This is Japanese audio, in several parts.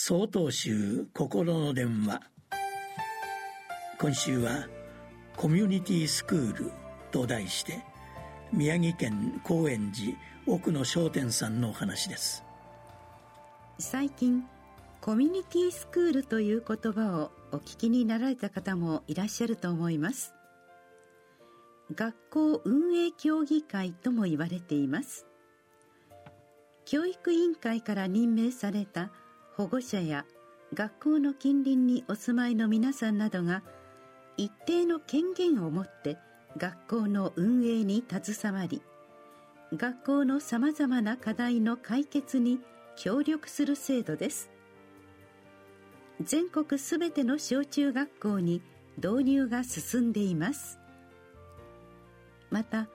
総統集心の電話。今週は「コミュニティスクール」と題して宮城県高円寺奥野商店さんのお話です。最近コミュニティスクールという言葉をお聞きになられた方もいらっしゃると思います。学校運営協議会とも言われています。教育委員会から任命された保護者や学校の近隣にお住まいの皆さんなどが一定の権限を持って学校の運営に携わり学校のさまざまな課題の解決に協力する制度です。全国すべての小中学校に導入が進んでいます。また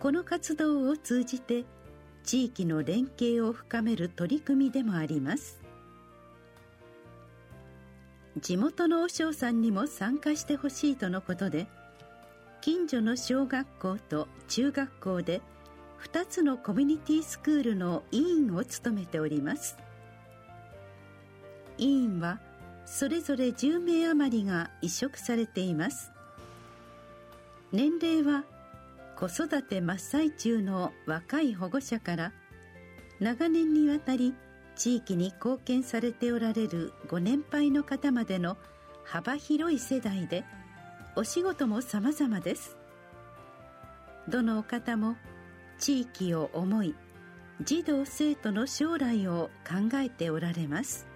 この活動を通じて地域の連携を深める取り組みでもあります。地元の和尚さんにも参加してほしいとのことで近所の小学校と中学校で2つのコミュニティスクールの委員を務めております。委員はそれぞれ10名余りが移植されています。年齢は子育て真っ最中の若い保護者から長年にわたり地域に貢献されておられるご年配の方までの幅広い世代でお仕事も様々です。どのお方も地域を思い児童生徒の将来を考えておられます。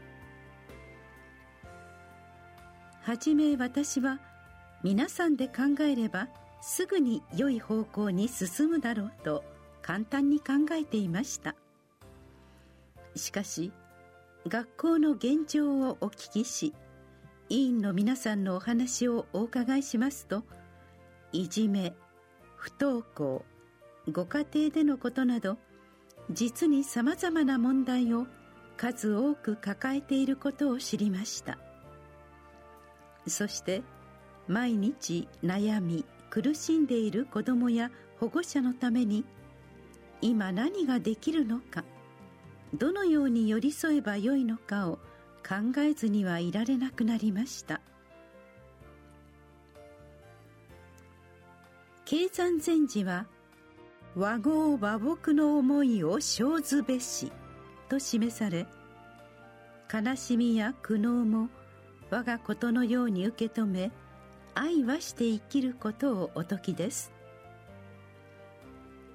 はじめ私は皆さんで考えればすぐに良い方向に進むだろうと簡単に考えていました。しかし学校の現状をお聞きし委員の皆さんのお話をお伺いしますといじめ不登校ご家庭でのことなど実にさまざまな問題を数多く抱えていることを知りました。そして毎日悩み苦しんでいる子どもや保護者のために今何ができるのかどのように寄り添えばよいのかを考えずにはいられなくなりました。経山禅師は和合和睦の思いを生ずべしと示され悲しみや苦悩も我がことのように受け止め愛はして生きることをお説きです。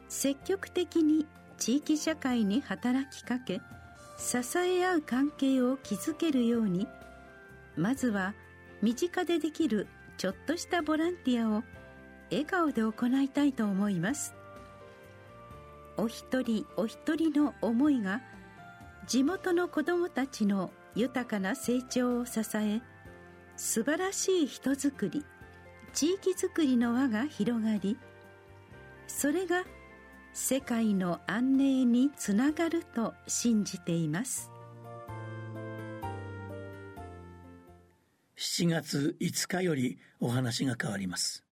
積極的に地域社会に働きかけ支え合う関係を築けるようにまずは身近でできるちょっとしたボランティアを笑顔で行いたいと思います。お一人お一人の思いが地元の子どもたちの豊かな成長を支え素晴らしい人づくり地域づくりの輪が広がりそれが世界の安寧につながると信じています。7月5日よりお話が変わります。